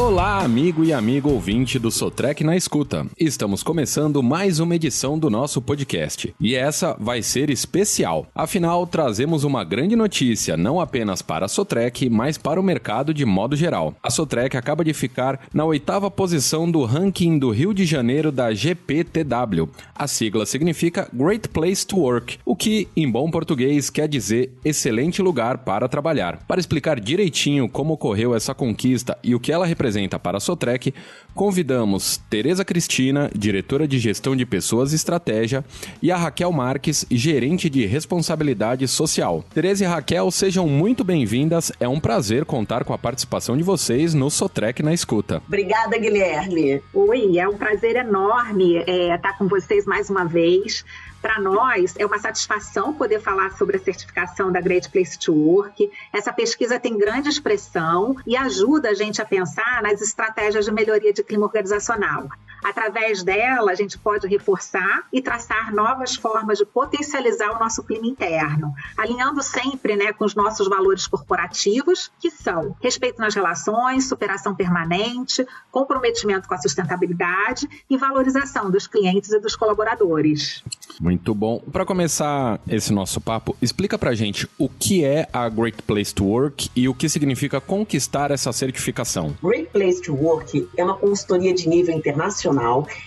Olá, amigo e amigo ouvinte do Sotrec na Escuta. Estamos começando mais uma edição do nosso podcast. E essa vai ser especial. Afinal, trazemos uma grande notícia, não apenas para a Sotrec, mas para o mercado de modo geral. A Sotrec acaba de ficar na oitava posição do ranking do Rio de Janeiro da GPTW. A sigla significa Great Place to Work, o que, em bom português, quer dizer excelente lugar para trabalhar. Para explicar direitinho como ocorreu essa conquista e o que ela representa apresenta para a Sotrec, convidamos Tereza Cristina, diretora de Gestão de Pessoas e Estratégia, e a Raquel Marques, gerente de Responsabilidade Social. Tereza e Raquel, sejam muito bem-vindas. É um prazer contar com a participação de vocês no Sotrec na Escuta. Obrigada, Guilherme. Oi, é um prazer enorme é, estar com vocês mais uma vez. Para nós, é uma satisfação poder falar sobre a certificação da Great Place to Work. Essa pesquisa tem grande expressão e ajuda a gente a pensar nas estratégias de melhoria de clima organizacional. Através dela, a gente pode reforçar e traçar novas formas de potencializar o nosso clima interno, alinhando sempre né, com os nossos valores corporativos, que são respeito nas relações, superação permanente, comprometimento com a sustentabilidade e valorização dos clientes e dos colaboradores. Muito bom. Para começar esse nosso papo, explica pra gente o que é a Great Place to Work e o que significa conquistar essa certificação. Great Place to Work é uma consultoria de nível internacional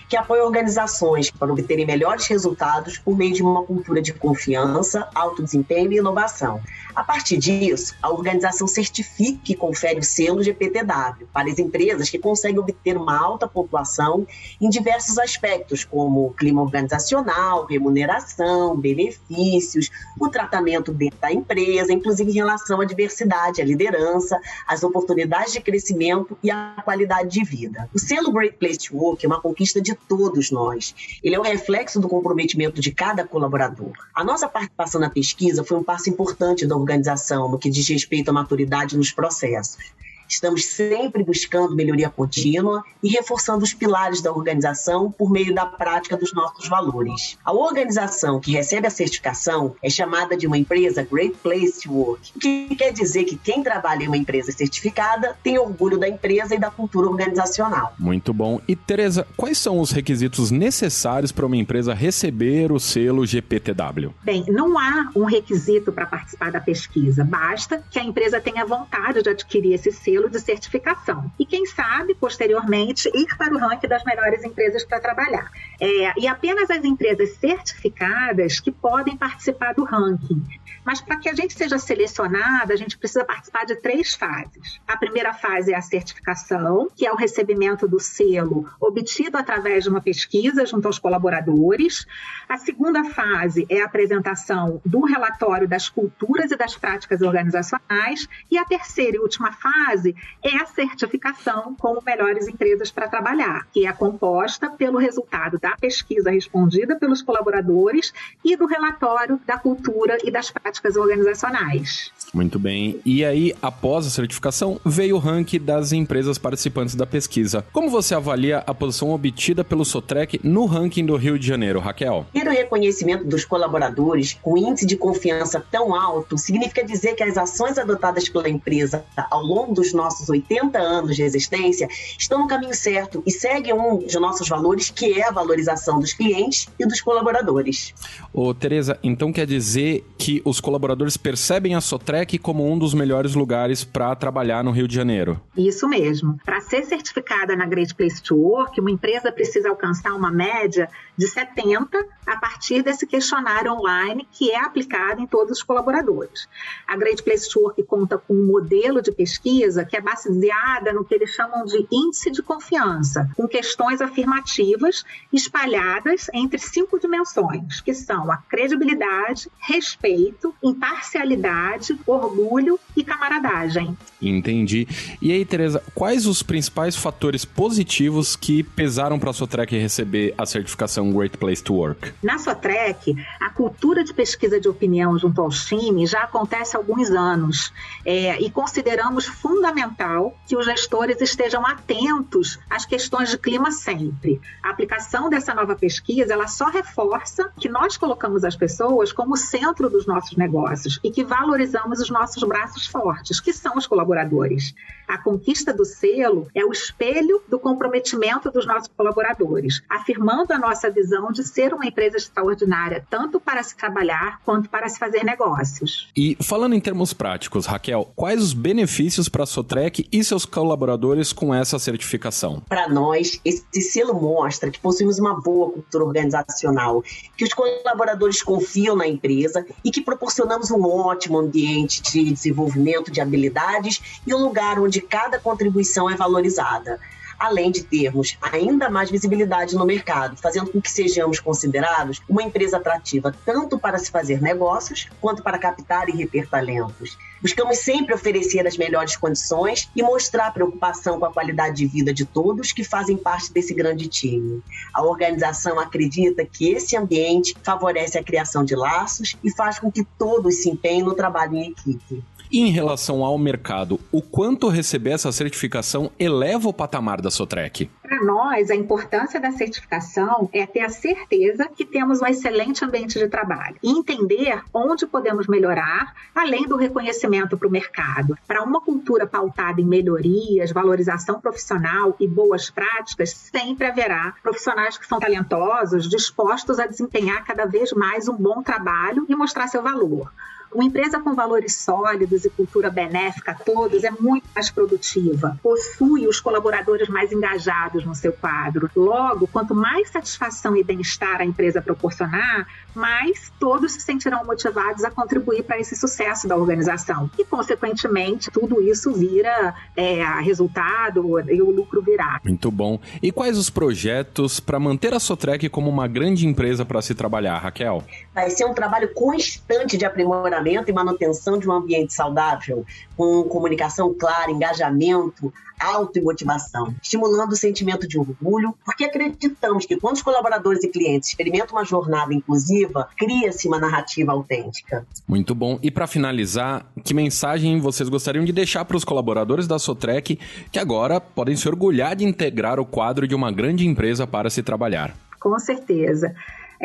que apoia organizações para obterem melhores resultados por meio de uma cultura de confiança, alto desempenho e inovação. A partir disso, a organização certifica e confere o selo GPTW para as empresas que conseguem obter uma alta pontuação em diversos aspectos, como clima organizacional, remuneração, benefícios, o tratamento dentro da empresa, inclusive em relação à diversidade, à liderança, às oportunidades de crescimento e à qualidade de vida. O selo Great Place to Work é uma conquista de todos nós. Ele é o reflexo do comprometimento de cada colaborador. A nossa participação na pesquisa foi um passo importante da organização no que diz respeito à maturidade nos processos. Estamos sempre buscando melhoria contínua e reforçando os pilares da organização por meio da prática dos nossos valores. A organização que recebe a certificação é chamada de uma empresa Great Place to Work, o que quer dizer que quem trabalha em uma empresa certificada tem orgulho da empresa e da cultura organizacional. Muito bom. E Tereza, quais são os requisitos necessários para uma empresa receber o selo GPTW? Bem, não há um requisito para participar da pesquisa, basta que a empresa tenha vontade de adquirir esse selo de certificação. E quem sabe, posteriormente, ir para o ranking das melhores empresas para trabalhar. É, e apenas as empresas certificadas que podem participar do ranking. Mas para que a gente seja selecionada, a gente precisa participar de três fases. A primeira fase é a certificação, que é o recebimento do selo obtido através de uma pesquisa junto aos colaboradores. A segunda fase é a apresentação do relatório das culturas e das práticas organizacionais. E a terceira e última fase é a certificação como melhores empresas para trabalhar, que é composta pelo resultado da pesquisa respondida pelos colaboradores e do relatório da cultura e das práticas práticas organizacionais. Muito bem. E aí, após a certificação, veio o ranking das empresas participantes da pesquisa. Como você avalia a posição obtida pelo Sotrec no ranking do Rio de Janeiro, Raquel? Ter o reconhecimento dos colaboradores com índice de confiança tão alto significa dizer que as ações adotadas pela empresa ao longo dos nossos 80 anos de existência estão no caminho certo e seguem um de nossos valores, que é a valorização dos clientes e dos colaboradores. Ô, Tereza, então quer dizer que os colaboradores percebem a Sotrec como um dos melhores lugares para trabalhar no Rio de Janeiro. Isso mesmo. Para ser certificada na Great Place to Work, uma empresa precisa alcançar uma média de 70 a partir desse questionário online que é aplicado em todos os colaboradores. A Great Place to Work conta com um modelo de pesquisa que é baseada no que eles chamam de índice de confiança, com questões afirmativas espalhadas entre cinco dimensões, que são a credibilidade, respeito, imparcialidade, orgulho e camaradagem. Entendi. E aí, Tereza, quais os principais fatores positivos que pesaram para a Sotrec receber a certificação Great Place to Work? Na Sotrec, a cultura de pesquisa de opinião junto aos times já acontece há alguns anos é, e consideramos fundamental que os gestores estejam atentos às questões de clima sempre. A aplicação dessa nova pesquisa ela só reforça que nós colocamos as pessoas como centro dos nossos negócios negócios e que valorizamos os nossos braços fortes, que são os colaboradores. A conquista do selo é o espelho do comprometimento dos nossos colaboradores, afirmando a nossa visão de ser uma empresa extraordinária, tanto para se trabalhar quanto para se fazer negócios. E falando em termos práticos, Raquel, quais os benefícios para a Sotrec e seus colaboradores com essa certificação? Para nós, esse selo mostra que possuímos uma boa cultura organizacional, que os colaboradores confiam na empresa e que proporcionamos um ótimo ambiente de desenvolvimento de habilidades e um lugar onde cada contribuição é valorizada além de termos ainda mais visibilidade no mercado, fazendo com que sejamos considerados uma empresa atrativa tanto para se fazer negócios quanto para captar e reter talentos. Buscamos sempre oferecer as melhores condições e mostrar preocupação com a qualidade de vida de todos que fazem parte desse grande time. A organização acredita que esse ambiente favorece a criação de laços e faz com que todos se empenhem no trabalho em equipe. Em relação ao mercado, o quanto receber essa certificação eleva o patamar da Sotrec? Para nós, a importância da certificação é ter a certeza que temos um excelente ambiente de trabalho e entender onde podemos melhorar, além do reconhecimento para o mercado. Para uma cultura pautada em melhorias, valorização profissional e boas práticas, sempre haverá profissionais que são talentosos, dispostos a desempenhar cada vez mais um bom trabalho e mostrar seu valor. Uma empresa com valores sólidos e cultura benéfica a todos é muito mais produtiva, possui os colaboradores mais engajados no seu quadro. Logo, quanto mais satisfação e bem-estar a empresa proporcionar, mais todos se sentirão motivados a contribuir para esse sucesso da organização. E, consequentemente, tudo isso vira é, resultado e o lucro virá. Muito bom. E quais os projetos para manter a Sotrec como uma grande empresa para se trabalhar, Raquel? Vai ser um trabalho constante de aprimoramento e manutenção de um ambiente saudável, com comunicação clara, engajamento, auto e motivação, estimulando o sentimento de orgulho, porque acreditamos que quando os colaboradores e clientes experimentam uma jornada inclusiva, cria-se uma narrativa autêntica. Muito bom. E para finalizar, que mensagem vocês gostariam de deixar para os colaboradores da Sotrec que agora podem se orgulhar de integrar o quadro de uma grande empresa para se trabalhar? Com certeza.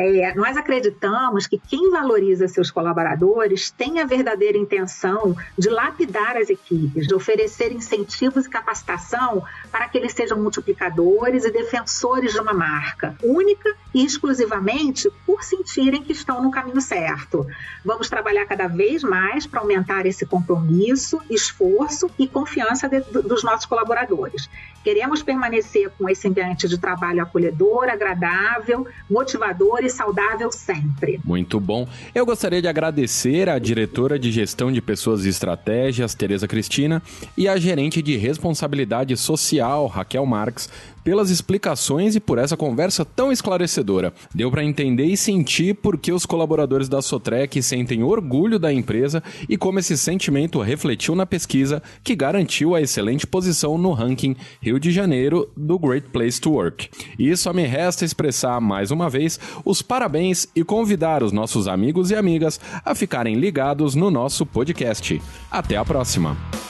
É, nós acreditamos que quem valoriza seus colaboradores tem a verdadeira intenção de lapidar as equipes, de oferecer incentivos e capacitação para que eles sejam multiplicadores e defensores de uma marca única e exclusivamente por sentirem que estão no caminho certo. Vamos trabalhar cada vez mais para aumentar esse compromisso, esforço e confiança de, dos nossos colaboradores. Queremos permanecer com esse ambiente de trabalho acolhedor, agradável, motivador saudável sempre. Muito bom. Eu gostaria de agradecer à diretora de gestão de pessoas e estratégias, Tereza Cristina, e à gerente de responsabilidade social, Raquel Marques, pelas explicações e por essa conversa tão esclarecedora. Deu para entender e sentir por que os colaboradores da Sotrec sentem orgulho da empresa e como esse sentimento refletiu na pesquisa que garantiu a excelente posição no ranking Rio de Janeiro do Great Place to Work. E só me resta expressar mais uma vez os parabéns e convidar os nossos amigos e amigas a ficarem ligados no nosso podcast. Até a próxima!